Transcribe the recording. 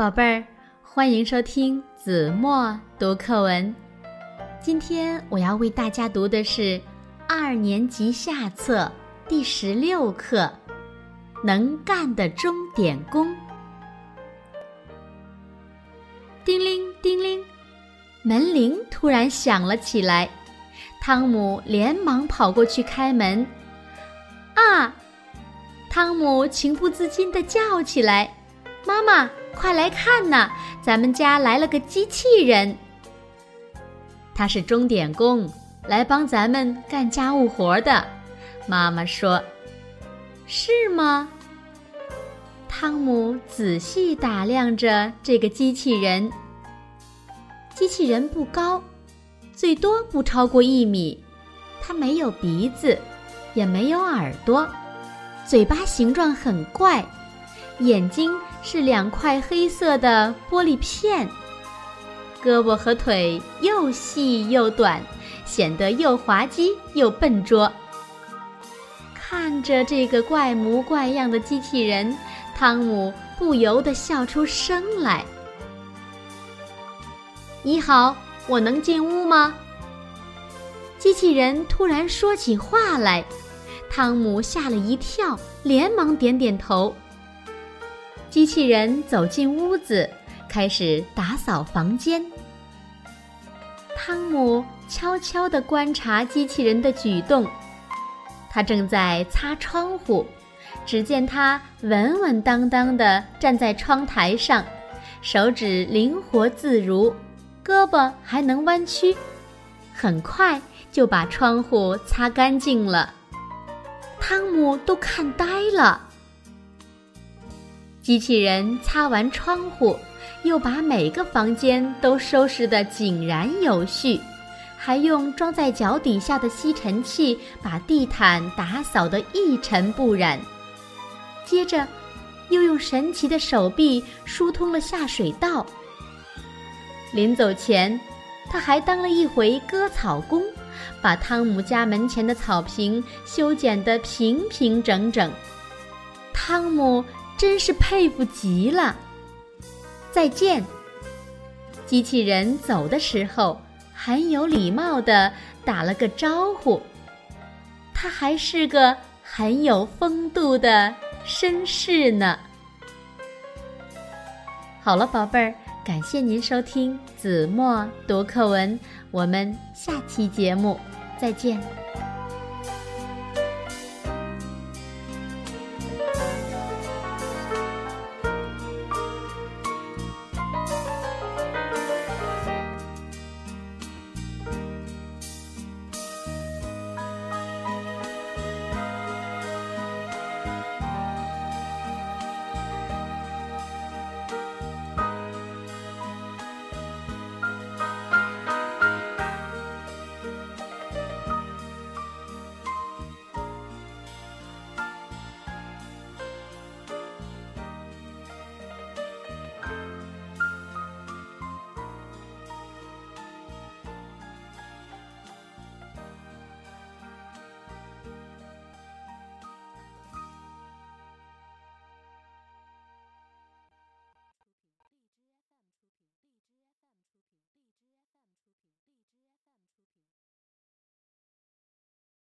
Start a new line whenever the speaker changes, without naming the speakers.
宝贝儿，欢迎收听子墨读课文。今天我要为大家读的是二年级下册第十六课《能干的钟点工》。叮铃叮铃，门铃突然响了起来。汤姆连忙跑过去开门。啊！汤姆情不自禁地叫起来：“妈妈，快来看呐！咱们家来了个机器人。他是钟点工，来帮咱们干家务活的。”妈妈说：“是吗？”汤姆仔细打量着这个机器人。机器人不高。最多不超过一米，它没有鼻子，也没有耳朵，嘴巴形状很怪，眼睛是两块黑色的玻璃片，胳膊和腿又细又短，显得又滑稽又笨拙。看着这个怪模怪样的机器人，汤姆不由得笑出声来。你好。我能进屋吗？机器人突然说起话来，汤姆吓了一跳，连忙点点头。机器人走进屋子，开始打扫房间。汤姆悄悄地观察机器人的举动，他正在擦窗户。只见他稳稳当当地站在窗台上，手指灵活自如。胳膊还能弯曲，很快就把窗户擦干净了。汤姆都看呆了。机器人擦完窗户，又把每个房间都收拾得井然有序，还用装在脚底下的吸尘器把地毯打扫得一尘不染。接着，又用神奇的手臂疏通了下水道。临走前，他还当了一回割草工，把汤姆家门前的草坪修剪得平平整整。汤姆真是佩服极了。再见。机器人走的时候很有礼貌地打了个招呼。他还是个很有风度的绅士呢。好了，宝贝儿。感谢您收听子墨读课文，我们下期节目再见。